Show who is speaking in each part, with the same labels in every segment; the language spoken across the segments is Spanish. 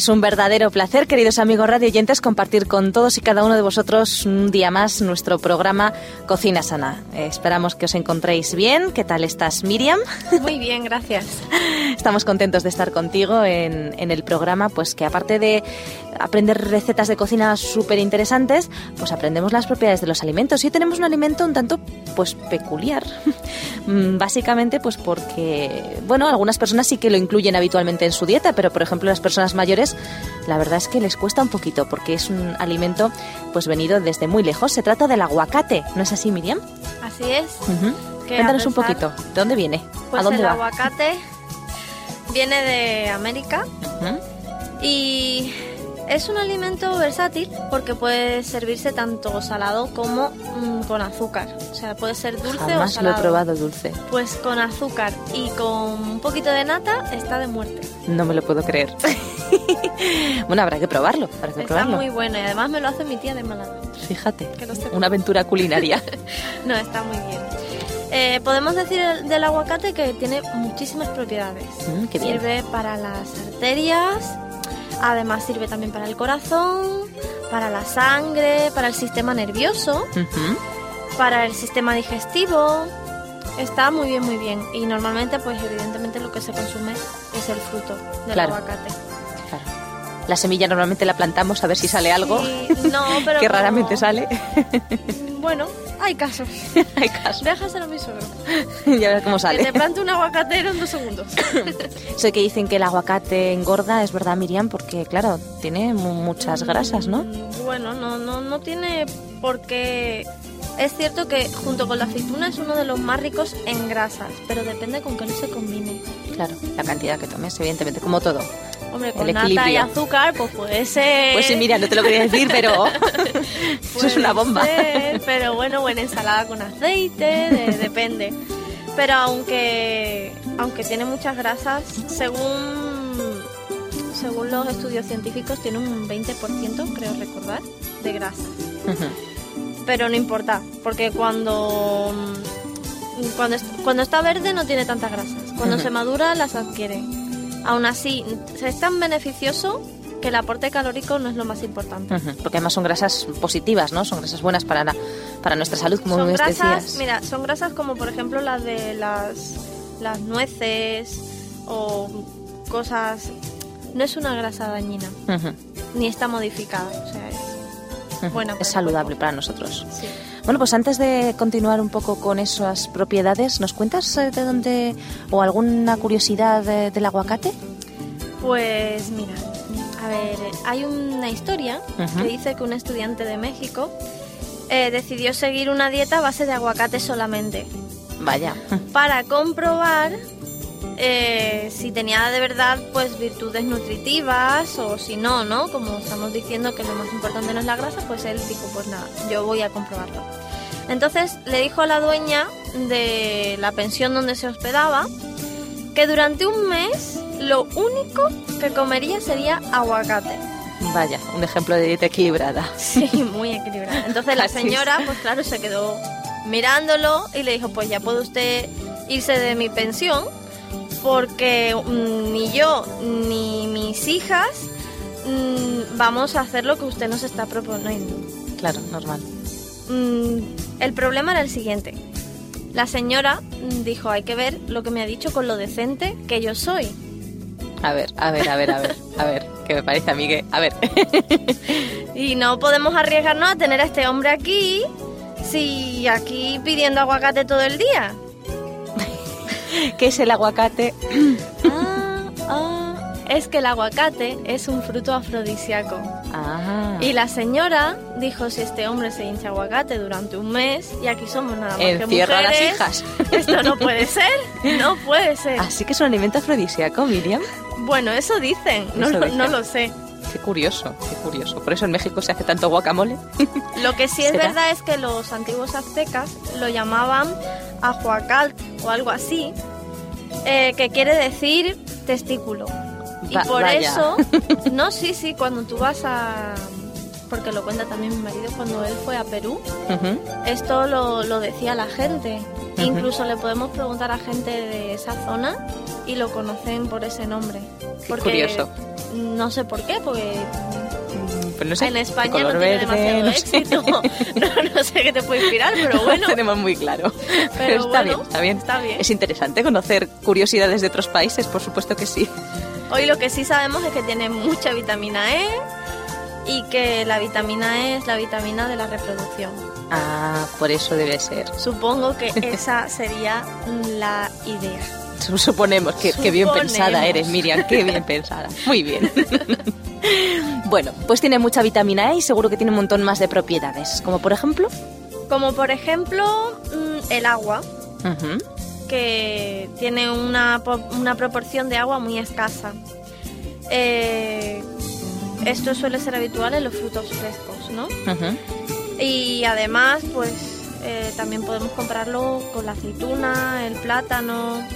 Speaker 1: Es un verdadero placer, queridos amigos radioyentes, compartir con todos y cada uno de vosotros un día más nuestro programa Cocina Sana. Eh, esperamos que os encontréis bien. ¿Qué tal estás, Miriam?
Speaker 2: Muy bien, gracias.
Speaker 1: Estamos contentos de estar contigo en, en el programa, pues que aparte de aprender recetas de cocina súper interesantes, pues aprendemos las propiedades de los alimentos. Y hoy tenemos un alimento un tanto, pues, peculiar. Mm, Básicamente, pues porque, bueno, algunas personas sí que lo incluyen habitualmente en su dieta, pero por ejemplo las personas mayores, la verdad es que les cuesta un poquito, porque es un alimento, pues, venido desde muy lejos. Se trata del aguacate, ¿no es así, Miriam?
Speaker 2: Así es.
Speaker 1: Cuéntanos un poquito, ¿de dónde viene?
Speaker 2: Pues
Speaker 1: ¿A dónde
Speaker 2: el
Speaker 1: va?
Speaker 2: aguacate viene de América y es un alimento versátil porque puede servirse tanto salado como mm, con azúcar. O sea, puede ser dulce o
Speaker 1: Jamás lo
Speaker 2: salado.
Speaker 1: he probado dulce.
Speaker 2: Pues con azúcar y con un poquito de nata está de muerte.
Speaker 1: No me lo puedo creer. bueno, habrá que probarlo, habrá que
Speaker 2: Está
Speaker 1: probarlo.
Speaker 2: muy bueno y además me lo hace mi tía de Málaga.
Speaker 1: Fíjate,
Speaker 2: Que lo sepa.
Speaker 1: una aventura culinaria.
Speaker 2: No, está muy bien. Eh, podemos decir el- del aguacate que tiene muchísimas propiedades.
Speaker 1: Mm, qué bien.
Speaker 2: Sirve para las arterias, además sirve también para el corazón, para la sangre, para el sistema nervioso, para el sistema digestivo. Está muy bien, muy bien. Y normalmente, pues evidentemente lo que se consume es el fruto del
Speaker 1: Claro.
Speaker 2: aguacate.
Speaker 1: Claro. La semilla normalmente la plantamos a ver si sale algo,
Speaker 2: Sí, no, pero
Speaker 1: que raramente sale.
Speaker 2: Bueno, hay casos.
Speaker 1: Hay caso.
Speaker 2: Déjaselo a mi suegro.
Speaker 1: ya verás cómo
Speaker 2: Que
Speaker 1: sale.
Speaker 2: te plante un aguacatero en dos segundos.
Speaker 1: Sé que dicen que el aguacate engorda, es verdad, Miriam, porque claro, tiene mu- muchas grasas, ¿no?
Speaker 2: Mm, Bueno, no, no, no tiene por qué. Es cierto que junto con la aceituna es uno de los más ricos en grasas, pero depende con qué no se combine.
Speaker 1: Claro, la cantidad que tomes, evidentemente, como todo.
Speaker 2: Hombre, con
Speaker 1: El
Speaker 2: nata y azúcar, pues puede ser.
Speaker 1: Pues sí, mira, no te lo quería decir, pero eso es una bomba.
Speaker 2: ser, pero bueno, buena ensalada con aceite, de- depende. Pero aunque, aunque tiene muchas grasas, según, según los estudios científicos, tiene un 20%, creo recordar, de grasas. Pero no importa, porque cuando cuando, cuando está verde no tiene tantas grasas, cuando se madura las adquiere. Aún así, es tan beneficioso que el aporte calórico no es lo más importante.
Speaker 1: Porque además son grasas positivas, ¿no? Son grasas buenas para, la- para nuestra salud, como
Speaker 2: son
Speaker 1: bien
Speaker 2: grasas,
Speaker 1: decías.
Speaker 2: mira, son grasas como por ejemplo las de las, las nueces o cosas... No es una grasa dañina, ni está modificada, o sea, para
Speaker 1: es
Speaker 2: el
Speaker 1: saludable para nosotros.
Speaker 2: Sí.
Speaker 1: Bueno, pues antes de continuar un poco con esas propiedades, ¿nos cuentas eh, de dónde o alguna curiosidad de- del aguacate?
Speaker 2: Pues mira, a ver, hay una historia que dice que un estudiante de México eh, decidió seguir una dieta a base de aguacate solamente
Speaker 1: Vaya.
Speaker 2: para comprobar eh, si tenía de verdad pues virtudes nutritivas o si no, ¿no? Como estamos diciendo que lo más importante no es la grasa, pues él dijo, pues nada, yo voy a comprobarlo. Entonces le dijo a la dueña de la pensión donde se hospedaba que durante un mes lo único que comería sería aguacate.
Speaker 1: Vaya, un ejemplo de dieta equilibrada.
Speaker 2: Sí, muy equilibrada. Entonces la señora, pues claro, se quedó mirándolo y le dijo, pues ya puede usted irse de mi pensión porque mm, ni yo ni mis hijas mm, vamos a hacer lo que usted nos está proponiendo.
Speaker 1: Claro, normal.
Speaker 2: Mm, el problema era el siguiente. La señora dijo, hay que ver lo que me ha dicho con lo decente que yo soy.
Speaker 1: A ver, a ver, a ver, a ver, a ver, que me parece a mí que... A ver.
Speaker 2: Y no podemos arriesgarnos a tener a este hombre aquí si aquí pidiendo aguacate todo el día.
Speaker 1: ¿Qué es el aguacate?
Speaker 2: Ah, ah, es que el aguacate es un fruto afrodisíaco.
Speaker 1: Ah.
Speaker 2: Y la señora dijo, si este hombre se hincha aguacate durante un mes y aquí somos nada más que
Speaker 1: Encierra a las
Speaker 2: mujeres,
Speaker 1: hijas.
Speaker 2: Esto no puede ser, no puede ser.
Speaker 1: Así que es un alimento afrodisíaco, Miriam.
Speaker 2: Bueno, eso dicen, no,
Speaker 1: Eso
Speaker 2: lo-
Speaker 1: dicen.
Speaker 2: no lo sé.
Speaker 1: Qué curioso, qué curioso. Por eso en México se hace tanto guacamole.
Speaker 2: Lo que sí es
Speaker 1: ¿Será?
Speaker 2: verdad es que los antiguos aztecas lo llamaban ajuacal o algo así, eh, que quiere decir testículo. Y
Speaker 1: Va-
Speaker 2: por
Speaker 1: vaya.
Speaker 2: eso, no, sí, sí, cuando tú vas a... Porque lo cuenta también mi marido, cuando él fue a Perú, esto lo, lo decía la gente. Incluso le podemos preguntar a gente de esa zona y lo conocen por ese nombre.
Speaker 1: Qué curioso.
Speaker 2: No sé por qué, porque
Speaker 1: Pues no sé,
Speaker 2: en España
Speaker 1: color
Speaker 2: no tiene
Speaker 1: verde,
Speaker 2: demasiado
Speaker 1: no sé.
Speaker 2: éxito. No, no sé qué te puede inspirar, pero bueno.
Speaker 1: No tenemos muy claro. Pero,
Speaker 2: Pero
Speaker 1: está
Speaker 2: bueno,
Speaker 1: bien, está bien.
Speaker 2: está bien.
Speaker 1: Es interesante conocer curiosidades de otros países, por supuesto que sí.
Speaker 2: Hoy lo que sí sabemos es que tiene mucha vitamina E y que la vitamina E es la vitamina de la reproducción.
Speaker 1: Ah, por eso debe ser.
Speaker 2: Supongo que esa sería la idea.
Speaker 1: Su- Suponemos que, que bien
Speaker 2: Suponemos.
Speaker 1: pensada eres, Miriam, qué bien pensada. Muy bien. Bueno, pues tiene mucha vitamina E y seguro que tiene un montón más de propiedades, como por ejemplo...
Speaker 2: Como por ejemplo mm, el agua, que tiene una, una proporción de agua muy escasa. Eh, esto suele ser habitual en los frutos frescos, ¿no? Y además, pues eh, también podemos comprarlo con la aceituna, el plátano.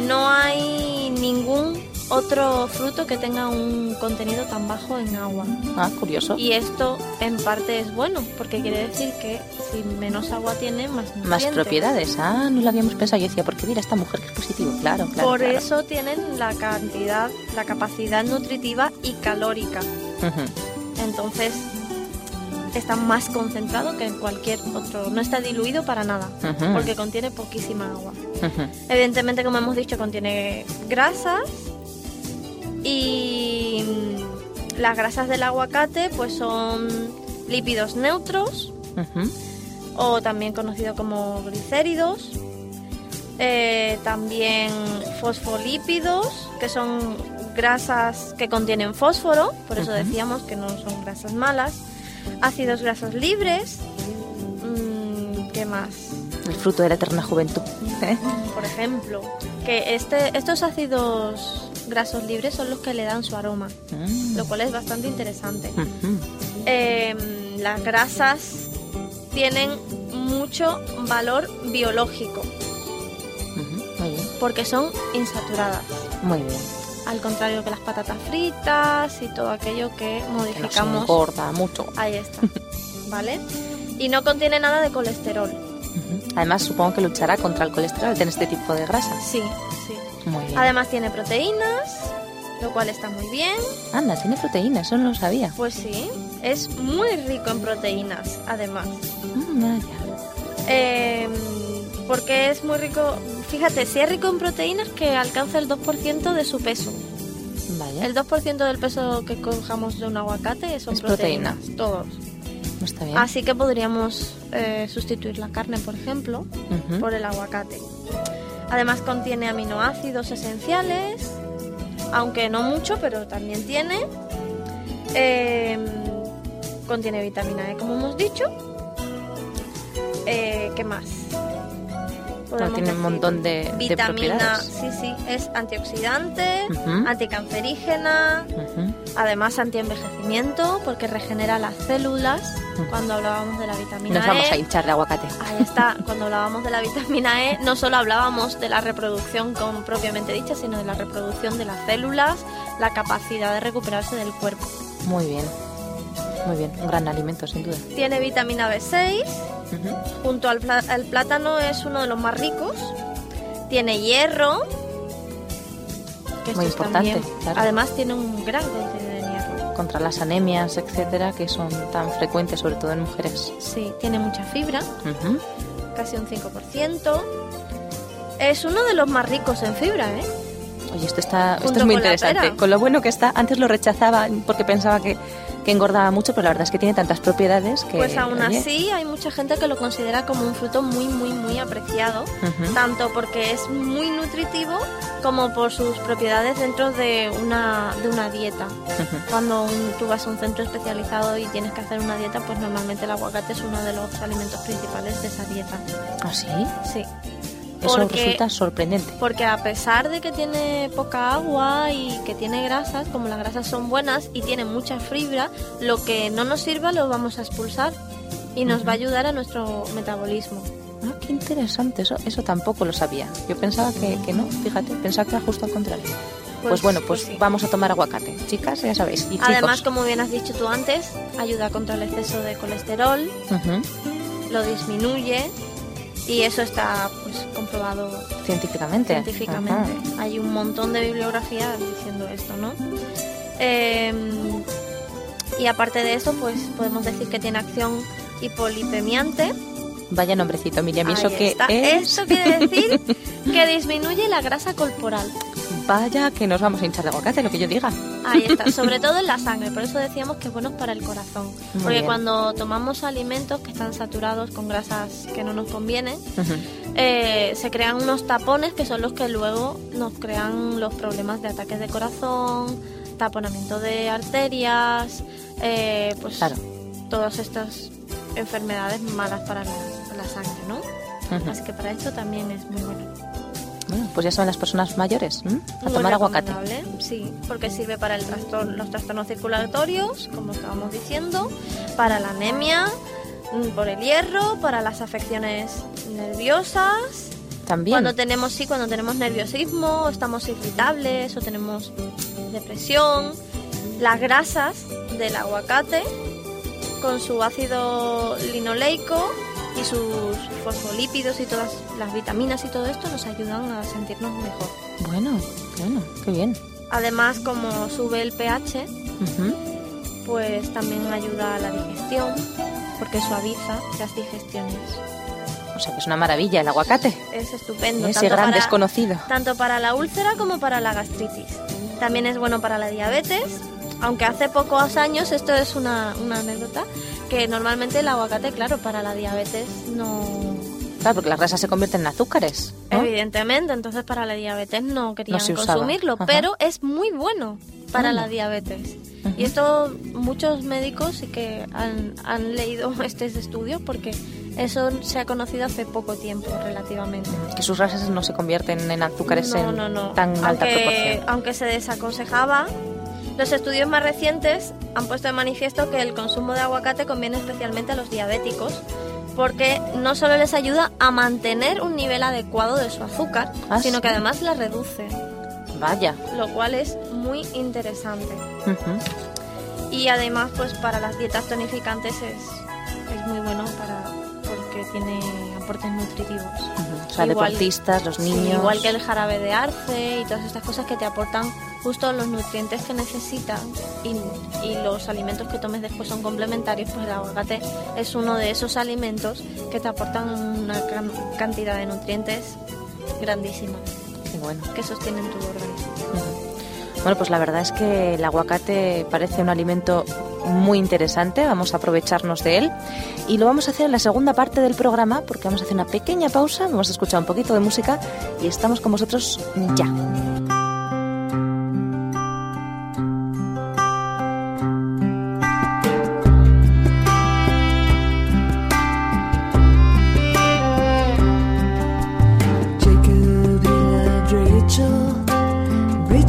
Speaker 2: No hay ningún otro fruto que tenga un contenido tan bajo en agua.
Speaker 1: Ah, curioso.
Speaker 2: Y esto en parte es bueno, porque quiere decir que si menos agua tiene, más
Speaker 1: Más propiedades. Ah, no lo habíamos pensado. Yo decía, porque mira, esta mujer que es positivo. Claro, claro.
Speaker 2: Por
Speaker 1: claro.
Speaker 2: eso tienen la cantidad, la capacidad nutritiva y calórica. Entonces está más concentrado que en cualquier otro. No está diluido para nada, porque contiene poquísima agua. Evidentemente, como hemos dicho, contiene grasas y las grasas del aguacate pues son lípidos neutros o también conocido como glicéridos. Eh, también fosfolípidos, que son grasas que contienen fósforo, por eso decíamos que no son grasas malas. Ácidos grasos libres. mm, ¿Qué más?
Speaker 1: El fruto de la eterna juventud.
Speaker 2: Por ejemplo, que este, estos ácidos grasos libres son los que le dan su aroma,
Speaker 1: Mm.
Speaker 2: lo cual es bastante interesante. Eh, las grasas tienen mucho valor biológico
Speaker 1: Ujú. Muy bien.
Speaker 2: porque son insaturadas.
Speaker 1: Muy bien.
Speaker 2: Al contrario que las patatas fritas y todo aquello que modificamos.
Speaker 1: engorda mucho.
Speaker 2: Ahí está. ¿Vale? Y no contiene nada de colesterol.
Speaker 1: Además, supongo que luchará contra el colesterol en este tipo de grasas.
Speaker 2: Sí, sí.
Speaker 1: Muy bien.
Speaker 2: Además tiene proteínas, lo cual está muy bien.
Speaker 1: Anda, tiene proteínas, eso no lo sabía.
Speaker 2: Pues sí, es muy rico en proteínas, además.
Speaker 1: Mm, vaya.
Speaker 2: Eh, porque es muy rico, fíjate, si es rico en proteínas que alcanza el 2% de su peso.
Speaker 1: Vaya.
Speaker 2: El 2% del peso que cojamos de un aguacate son
Speaker 1: Es
Speaker 2: proteínas, todos.
Speaker 1: Está bien.
Speaker 2: Así que podríamos eh, sustituir la carne, por ejemplo, por el aguacate. Además contiene aminoácidos esenciales, aunque no mucho, pero también tiene. Eh, contiene vitamina E, como hemos dicho. Eh, ¿Qué más? Podemos
Speaker 1: tiene un
Speaker 2: decir
Speaker 1: montón de- de
Speaker 2: vitamina,
Speaker 1: propiedades.
Speaker 2: sí, sí, es antioxidante,
Speaker 1: Ujú.
Speaker 2: anticancerígena,
Speaker 1: Ujú.
Speaker 2: además antienvejecimiento, porque regenera las células.
Speaker 1: Ujú.
Speaker 2: Cuando hablábamos de la vitamina
Speaker 1: Nos vamos
Speaker 2: E,
Speaker 1: a hinchar de aguacate.
Speaker 2: Ahí está, cuando hablábamos de la vitamina E, no solo hablábamos de la reproducción con propiamente dicha, sino de la reproducción de las células, la capacidad de recuperarse del cuerpo.
Speaker 1: Muy bien. Muy bien. Un gran alimento, sin duda.
Speaker 2: Tiene vitamina B6, Junto al, al plátano es uno de los más ricos. Tiene hierro, que
Speaker 1: Muy importante,
Speaker 2: también-
Speaker 1: claro.
Speaker 2: Además tiene un gran contenido de hierro.
Speaker 1: Contra las anemias, etcétera, que son tan frecuentes, sobre todo en mujeres.
Speaker 2: Sí, tiene mucha fibra, casi un 5%. Es uno de los más ricos en fibra, ¿eh?
Speaker 1: Oye, esto está, esto es muy interesante. Con lo bueno que está, antes lo rechazaba porque pensaba que, que engordaba mucho, pero la verdad es que tiene tantas propiedades que.
Speaker 2: Pues aún
Speaker 1: oye,
Speaker 2: así hay mucha gente que lo considera como un fruto muy, muy, muy apreciado, tanto porque es muy nutritivo como por sus propiedades dentro de una, de una dieta. Cuando un- tú vas a un centro especializado y tienes que hacer una dieta, pues normalmente el aguacate es uno de los alimentos principales de esa dieta.
Speaker 1: ¿Ah, sí?
Speaker 2: Sí.
Speaker 1: Eso
Speaker 2: Porque-
Speaker 1: resulta sorprendente.
Speaker 2: Porque a pesar de que tiene poca agua y que tiene grasas, como las grasas son buenas y tiene mucha fibra, lo que no nos sirva lo vamos a expulsar y nos va a ayudar a nuestro metabolismo.
Speaker 1: Ah, qué interesante. Eso, eso tampoco lo sabía. Yo pensaba que, que no, fíjate, pensaba que era justo al contrario. Pues, bueno, pues,
Speaker 2: sí.
Speaker 1: vamos a tomar aguacate. Chicas, ya sabéis. Y
Speaker 2: Además,
Speaker 1: chicos.
Speaker 2: como bien has dicho tú antes, ayuda contra el exceso de colesterol,
Speaker 1: Ujú,
Speaker 2: lo disminuye y eso está pues comprobado
Speaker 1: Científicamente.
Speaker 2: científicamente.
Speaker 1: Ajá.
Speaker 2: Hay un montón de bibliografía diciendo esto, ¿no? Eh, y aparte de eso, pues podemos decir que tiene acción hipolipemiante.
Speaker 1: Vaya nombrecito, Miriam. ¿Y eso qué es?
Speaker 2: Esto quiere decir que disminuye la grasa corporal.
Speaker 1: Vaya que nos vamos a hinchar de aguacate, lo que yo diga.
Speaker 2: Ahí está, sobre todo en la sangre, por eso decíamos que es bueno para el corazón.
Speaker 1: Muy
Speaker 2: Porque
Speaker 1: bien.
Speaker 2: cuando tomamos alimentos que están saturados con grasas que no nos convienen, eh, se crean unos tapones que son los que luego nos crean los problemas de ataques de corazón, taponamiento de arterias, eh, pues
Speaker 1: Claro.
Speaker 2: todas estas enfermedades malas para la, la sangre, ¿no? Así que para esto también es muy bueno.
Speaker 1: Bueno, pues ya saben las personas mayores. ¿m? A
Speaker 2: Muy
Speaker 1: tomar aguacate.
Speaker 2: Sí, porque sirve para el trastorno, los trastornos circulatorios, como estábamos diciendo, para la anemia, mm, por el hierro, para las afecciones nerviosas.
Speaker 1: También.
Speaker 2: Cuando tenemos, sí, cuando tenemos nerviosismo, o estamos irritables o tenemos depresión. Las grasas del aguacate con su ácido linoleico y sus fosfolípidos y todas las vitaminas y todo esto nos ayudan a sentirnos mejor.
Speaker 1: Bueno, bueno, qué bien.
Speaker 2: Además, como sube el pH, pues también ayuda a la digestión porque suaviza las digestiones.
Speaker 1: O sea que es una maravilla el aguacate.
Speaker 2: Es estupendo.
Speaker 1: Ese
Speaker 2: tanto
Speaker 1: gran
Speaker 2: para-
Speaker 1: desconocido.
Speaker 2: tanto para la úlcera como para la gastritis. También es bueno para la diabetes, aunque hace pocos años, esto es una, una anécdota, que normalmente el aguacate, claro, para la diabetes no...
Speaker 1: Claro, porque las grasas se convierten en azúcares. ¿no?
Speaker 2: Evidentemente, entonces para la diabetes no querían
Speaker 1: usaba.
Speaker 2: consumirlo,
Speaker 1: Ajá.
Speaker 2: pero es muy bueno para
Speaker 1: Anda.
Speaker 2: la diabetes. Y esto muchos médicos sí que han, han leído este estudio porque eso se ha conocido hace poco tiempo relativamente.
Speaker 1: Que sus grasas no se convierten en azúcares
Speaker 2: No,
Speaker 1: en
Speaker 2: no, no.
Speaker 1: tan alta proporción.
Speaker 2: aunque se desaconsejaba, los estudios más recientes han puesto de manifiesto que el consumo de aguacate conviene especialmente a los diabéticos porque no solo les ayuda a mantener un nivel adecuado de su azúcar,
Speaker 1: Ah,
Speaker 2: sino
Speaker 1: sí.
Speaker 2: que además la reduce,
Speaker 1: Vaya.
Speaker 2: lo cual es muy interesante. Y además, pues para las dietas tonificantes es, es muy bueno para porque tiene aportes nutritivos.
Speaker 1: Ujú. O sea,
Speaker 2: Igual-
Speaker 1: deportistas, los
Speaker 2: Sí,
Speaker 1: niños.
Speaker 2: igual que el jarabe de arce y todas estas cosas que te aportan justo los nutrientes que necesitan y, y los alimentos que tomes después son complementarios, pues el aguacate es uno de esos alimentos que te aportan una can- cantidad de nutrientes grandísima
Speaker 1: Qué bueno.
Speaker 2: que sostienen tu organismo.
Speaker 1: Bueno, pues la verdad es que el aguacate parece un alimento muy interesante, vamos a aprovecharnos de él y lo vamos a hacer en la segunda parte del programa porque vamos a hacer una pequeña pausa, vamos a escuchar un poquito de música y estamos con vosotros ya.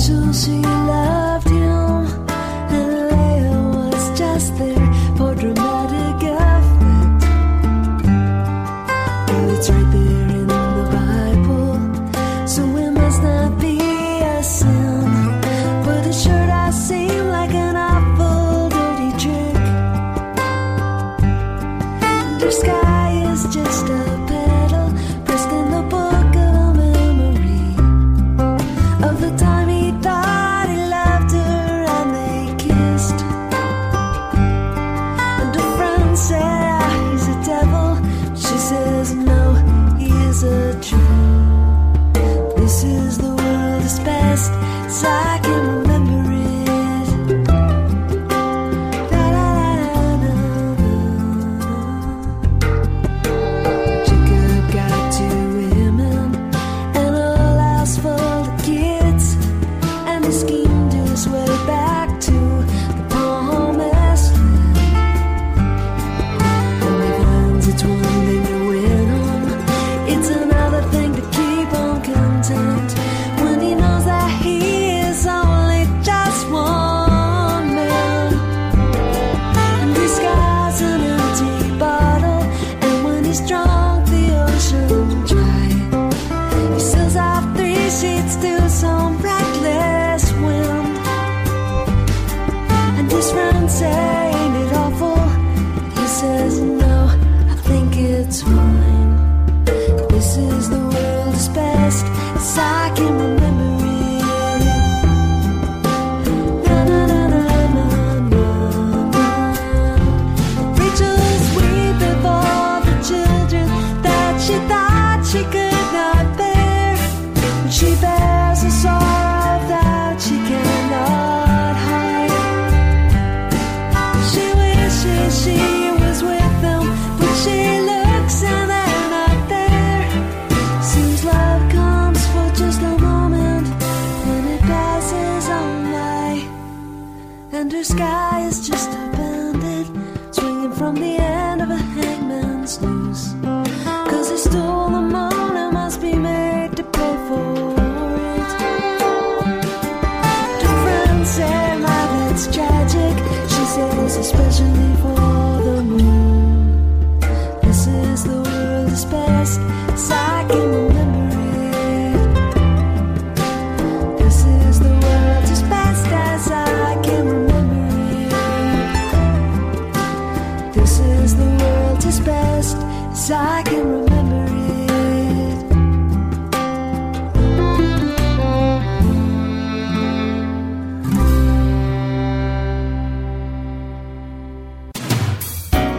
Speaker 3: angels see. And sky is just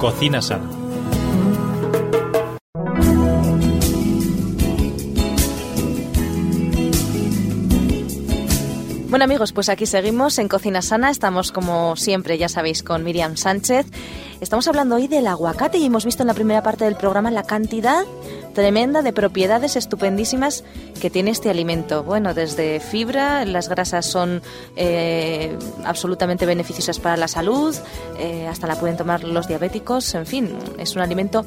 Speaker 4: Cocina sana.
Speaker 1: Bueno amigos, pues aquí seguimos en Cocina Sana, estamos como siempre, ya sabéis, con Miriam Sánchez. Estamos hablando hoy del aguacate y hemos visto en la primera parte del programa la cantidad tremenda de propiedades estupendísimas que tiene este alimento. Bueno, desde fibra, las grasas son eh, absolutamente beneficiosas para la salud, eh, hasta la pueden tomar los diabéticos, en fin, es un alimento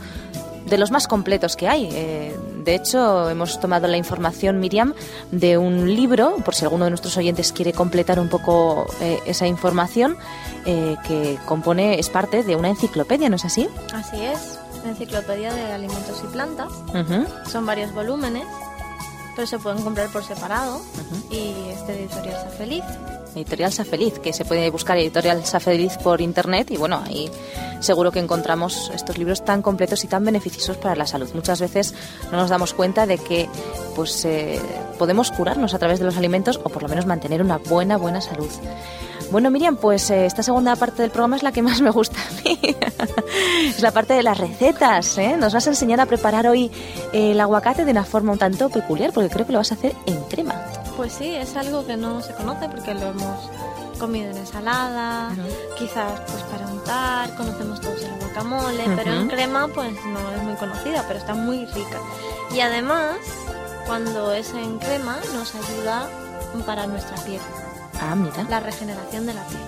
Speaker 1: de los más completos que hay. Eh, de hecho, hemos tomado la información, Miriam, de un libro, por si alguno de nuestros oyentes quiere completar un poco eh, esa información, eh, que compone, es parte de una enciclopedia, ¿no es así?
Speaker 2: Así es, la enciclopedia de alimentos y plantas. Son varios volúmenes, pero se pueden comprar por separado. Y este editorial está feliz.
Speaker 1: Editorial Safeliz, que se puede buscar Editorial Safeliz por internet y bueno, ahí seguro que encontramos estos libros tan completos y tan beneficiosos para la salud. Muchas veces no nos damos cuenta de que pues eh, podemos curarnos a través de los alimentos o por lo menos mantener una buena, buena salud. Bueno, Miriam, pues eh, esta segunda parte del programa es la que más me gusta a mí. es la parte de las recetas. ¿eh? Nos vas a enseñar a preparar hoy eh, el aguacate de una forma un tanto peculiar, porque creo que lo vas a hacer en crema.
Speaker 2: Pues sí, es algo que no se conoce porque lo hemos comido en ensalada, quizás pues para untar, conocemos todos el guacamole, pero en crema pues no es muy conocida, pero está muy rica. Y además, cuando es en crema nos ayuda para nuestra piel,
Speaker 1: Ah, mira.
Speaker 2: la regeneración de la piel.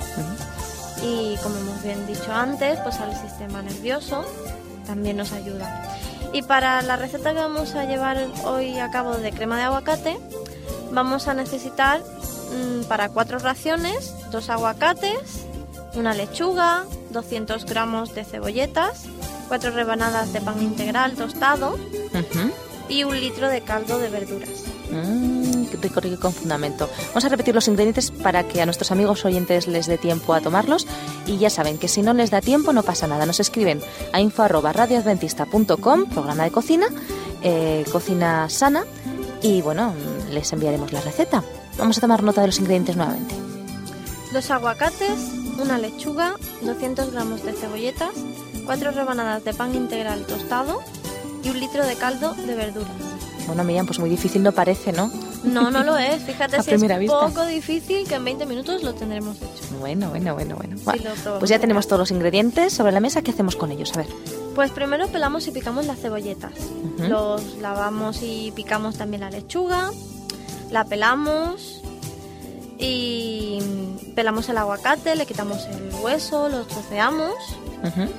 Speaker 2: Y como hemos bien dicho antes, pues al sistema nervioso también nos ayuda. Y para la receta que vamos a llevar hoy a cabo de crema de aguacate, vamos a necesitar para cuatro raciones, dos aguacates, una lechuga, 200 gramos de cebolletas, cuatro rebanadas de pan integral tostado y un litro de caldo de verduras.
Speaker 1: Mm, qué rico, rico con fundamento. Vamos a repetir los ingredientes para que a nuestros amigos oyentes les dé tiempo a tomarlos. Y ya saben que si no les da tiempo, no pasa nada. Nos escriben a info.radioadventista.com, programa de cocina, eh, cocina sana. Y bueno, mm, les enviaremos la receta. Vamos a tomar nota de los ingredientes nuevamente.
Speaker 2: Dos aguacates, una lechuga, 200 gramos de cebolletas, cuatro rebanadas de pan integral tostado y un litro de caldo de verduras.
Speaker 1: Bueno, Miriam, pues muy difícil no parece, ¿no?
Speaker 2: No, no lo es. Fíjate si es
Speaker 1: vista.
Speaker 2: poco difícil que en 20 minutos lo tendremos hecho.
Speaker 1: Bueno, bueno, bueno, bueno.
Speaker 2: Sí,
Speaker 1: Bueno, pues ya tenemos todos los ingredientes sobre la mesa. ¿Qué hacemos con ellos? A ver.
Speaker 2: Pues primero pelamos y picamos las cebolletas.
Speaker 1: Ujú.
Speaker 2: Los lavamos y picamos también la lechuga. La pelamos. y pelamos el aguacate, le quitamos el hueso, lo troceamos
Speaker 1: Ujú.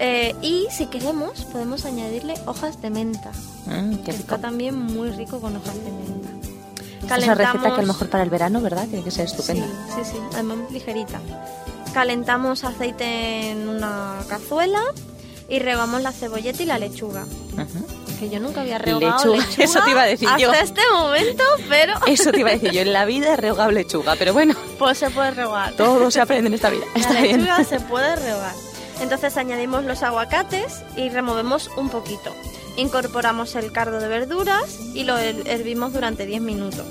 Speaker 2: eh, y si queremos podemos añadirle hojas de menta.
Speaker 1: Mm, qué
Speaker 2: que
Speaker 1: rico.
Speaker 2: está también muy rico con hojas de menta.
Speaker 1: Esta es una receta que a lo mejor para el verano, ¿verdad? Tiene que ser estupenda.
Speaker 2: Sí, sí, sí, además ligerita. Calentamos aceite en una cazuela y regamos la cebolleta y la lechuga.
Speaker 1: Ujú.
Speaker 2: Que yo nunca había regado
Speaker 1: Lechuga,
Speaker 2: lechuga,
Speaker 1: eso te iba a decir
Speaker 2: hasta
Speaker 1: yo.
Speaker 2: este momento, pero
Speaker 1: Eso te iba a decir yo, en la vida he regado lechuga, pero bueno,
Speaker 2: pues se puede regar.
Speaker 1: todo se aprende en esta vida.
Speaker 2: La
Speaker 1: Está bien.
Speaker 2: lechuga se puede regar. Entonces añadimos los aguacates y removemos un poquito. Incorporamos el cardo de verduras y lo her- hervimos durante 10 minutos.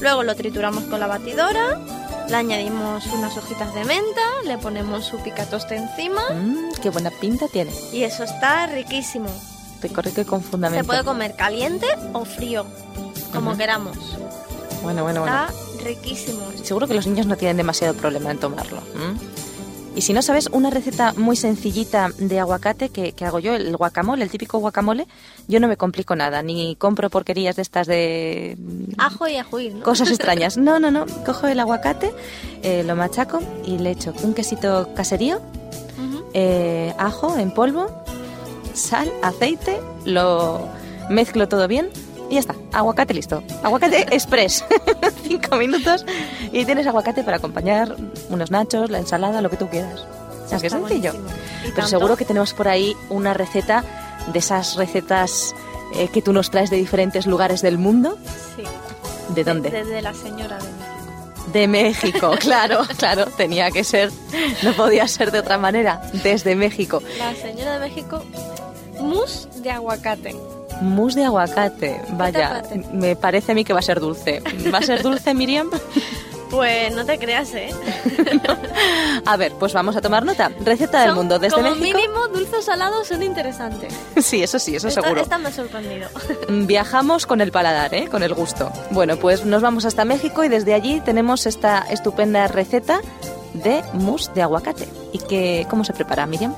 Speaker 2: Luego lo trituramos con la batidora, le añadimos unas hojitas de menta, le ponemos su picatoste encima
Speaker 1: Mm, qué buena pinta tiene.
Speaker 2: y eso está riquísimo.
Speaker 1: Con fundamento.
Speaker 2: Se puede comer caliente o frío, como
Speaker 1: Ujú.
Speaker 2: queramos.
Speaker 1: Bueno, bueno, bueno.
Speaker 2: Está riquísimo.
Speaker 1: Seguro que los niños no tienen demasiado problema en tomarlo. Y si no sabes, una receta muy sencillita de aguacate que, que hago yo, el guacamole, el típico guacamole, yo no me complico nada, ni compro porquerías de estas de
Speaker 2: Ajo y ajuir, ¿no?
Speaker 1: cosas extrañas. No, no, no. Cojo el aguacate, eh, lo machaco y le echo un quesito caserío, eh, ajo en polvo, sal, aceite, lo mezclo todo bien y ya está. Aguacate listo. Aguacate express. Cinco minutos y tienes aguacate para acompañar unos nachos, la ensalada, lo que tú quieras. O sea, que
Speaker 2: Está
Speaker 1: sencillo. Pero
Speaker 2: tanto-
Speaker 1: seguro que tenemos por ahí una receta de esas recetas eh, que tú nos traes de diferentes lugares del mundo.
Speaker 2: Sí.
Speaker 1: ¿De dónde?
Speaker 2: Desde la señora de México.
Speaker 1: De México, claro, claro, tenía que ser, no podía ser de otra manera, desde México.
Speaker 2: La señora de México, mousse de aguacate.
Speaker 1: Mousse de aguacate, vaya, me parece a mí que va a ser dulce. ¿Va a ser dulce, Miriam?
Speaker 2: Pues no te creas, ¿eh?
Speaker 1: A ver, pues vamos a tomar nota. Receta del mundo desde
Speaker 2: como
Speaker 1: México.
Speaker 2: mínimo, dulce o salado son interesantes.
Speaker 1: Sí, eso sí, eso
Speaker 2: esta,
Speaker 1: seguro.
Speaker 2: esta me ha sorprendido.
Speaker 1: Viajamos con el paladar, ¿eh? con el gusto. Bueno, pues nos vamos hasta México y desde allí tenemos esta estupenda receta de mousse de aguacate. ¿Y que, cómo se prepara, Miriam?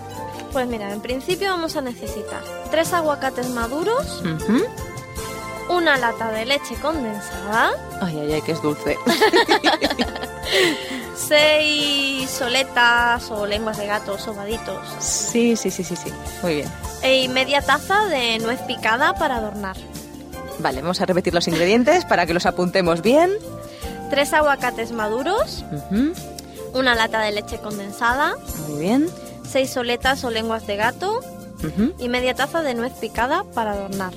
Speaker 2: Pues mira, en principio vamos a necesitar tres aguacates maduros, una lata de leche condensada,
Speaker 1: Ay, ay, ay, que es dulce.
Speaker 2: seis soletas o lenguas de gato sobaditos
Speaker 1: Sí, sí, sí, sí, sí. Muy bien.
Speaker 2: y media taza de nuez picada para adornar.
Speaker 1: Vale, vamos a repetir los ingredientes para que los apuntemos bien.
Speaker 2: Tres aguacates maduros, una lata de leche condensada,
Speaker 1: Muy bien.
Speaker 2: Seis soletas o lenguas de gato
Speaker 1: Ujú.
Speaker 2: y media taza de nuez picada para adornar.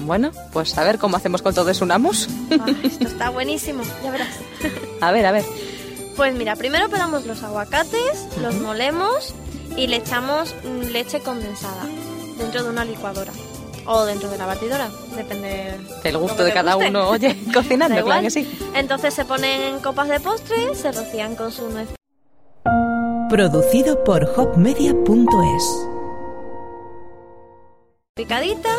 Speaker 1: Bueno, pues a ver cómo hacemos con todo eso, unamos.
Speaker 2: Ah, esto está buenísimo, ya verás.
Speaker 1: A ver, a ver.
Speaker 2: Pues mira, primero pelamos los aguacates, los molemos y le echamos leche condensada dentro de una licuadora o dentro de la batidora, depende
Speaker 1: El gusto de cada
Speaker 2: guste.
Speaker 1: uno, oye, cocinando, claro que sí.
Speaker 2: Entonces se ponen en copas de postre, se rocían con su nuez
Speaker 5: Producido por hopmedia.es.
Speaker 2: picadita,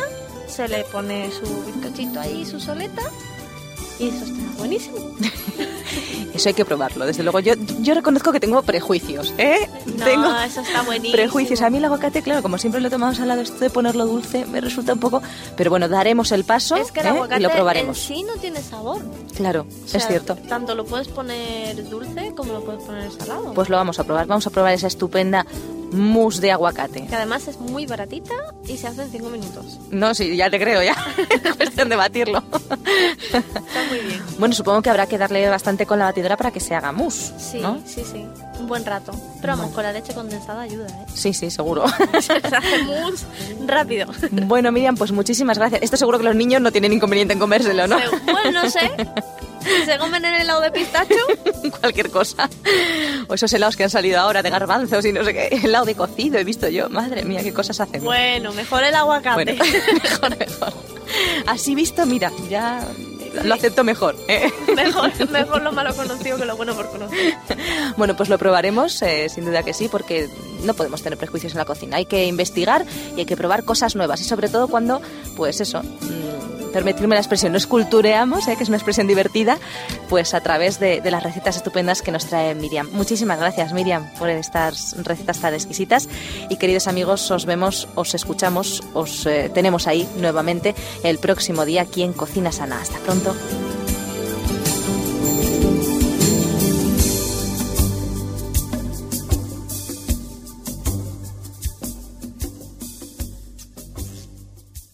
Speaker 2: se le pone su bizcochito ahí, su soleta y eso está buenísimo.
Speaker 1: Eso hay que probarlo. Desde luego, yo, yo reconozco que tengo prejuicios, ¿eh?
Speaker 2: No,
Speaker 1: tengo
Speaker 2: eso está buenísimo.
Speaker 1: prejuicios. A mí el aguacate, claro, como siempre lo he tomado salado, esto de ponerlo dulce me resulta un poco... Pero bueno, daremos el paso
Speaker 2: es que el
Speaker 1: ¿eh?
Speaker 2: aguacate
Speaker 1: y lo
Speaker 2: en
Speaker 1: probaremos.
Speaker 2: sí no tiene sabor.
Speaker 1: Claro,
Speaker 2: O sea,
Speaker 1: es cierto.
Speaker 2: Tanto lo puedes poner dulce como lo puedes poner salado.
Speaker 1: Pues lo vamos a probar. Vamos a probar esa estupenda mousse de aguacate.
Speaker 2: que además es muy baratita y se hace en 5 minutos.
Speaker 1: No, sí, ya te creo, ya. Es cuestión de batirlo.
Speaker 2: Está muy bien.
Speaker 1: Bueno, supongo que habrá que darle bastante con la batidora para que se haga mousse,
Speaker 2: Sí,
Speaker 1: ¿no?
Speaker 2: sí, sí. Un buen rato. Pero vamos,
Speaker 1: Bueno.
Speaker 2: con la leche condensada ayuda, ¿eh?
Speaker 1: Sí, sí, seguro.
Speaker 2: se hace mousse rápido.
Speaker 1: bueno, Miriam, pues muchísimas gracias. Esto seguro que los niños no tienen inconveniente en comérselo, ¿no?
Speaker 2: Bueno, no sé. Se comen en el helado de pistacho,
Speaker 1: Cualquier cosa. O esos helados que han salido ahora de garbanzos y no sé qué. Helado de cocido he visto yo. Madre mía, qué cosas hacemos.
Speaker 2: bueno, mejor el aguacate.
Speaker 1: Bueno, mejor, mejor. Así visto, mira, ya lo acepto mejor. ¿eh?
Speaker 2: mejor, mejor lo malo conocido que lo bueno por conocer.
Speaker 1: Bueno, pues lo probaremos, eh, sin duda que sí, porque no podemos tener prejuicios en la cocina. Hay que investigar y hay que probar cosas nuevas. Y sobre todo cuando, pues eso, mm, permitirme la expresión, nos cultureamos, eh, que es una expresión divertida, pues a través de, las recetas estupendas que nos trae Miriam. Muchísimas gracias, Miriam, por estas recetas tan exquisitas. Y queridos amigos, os vemos, os escuchamos, os eh, tenemos ahí nuevamente el próximo día aquí en Cocina Sana. Hasta pronto.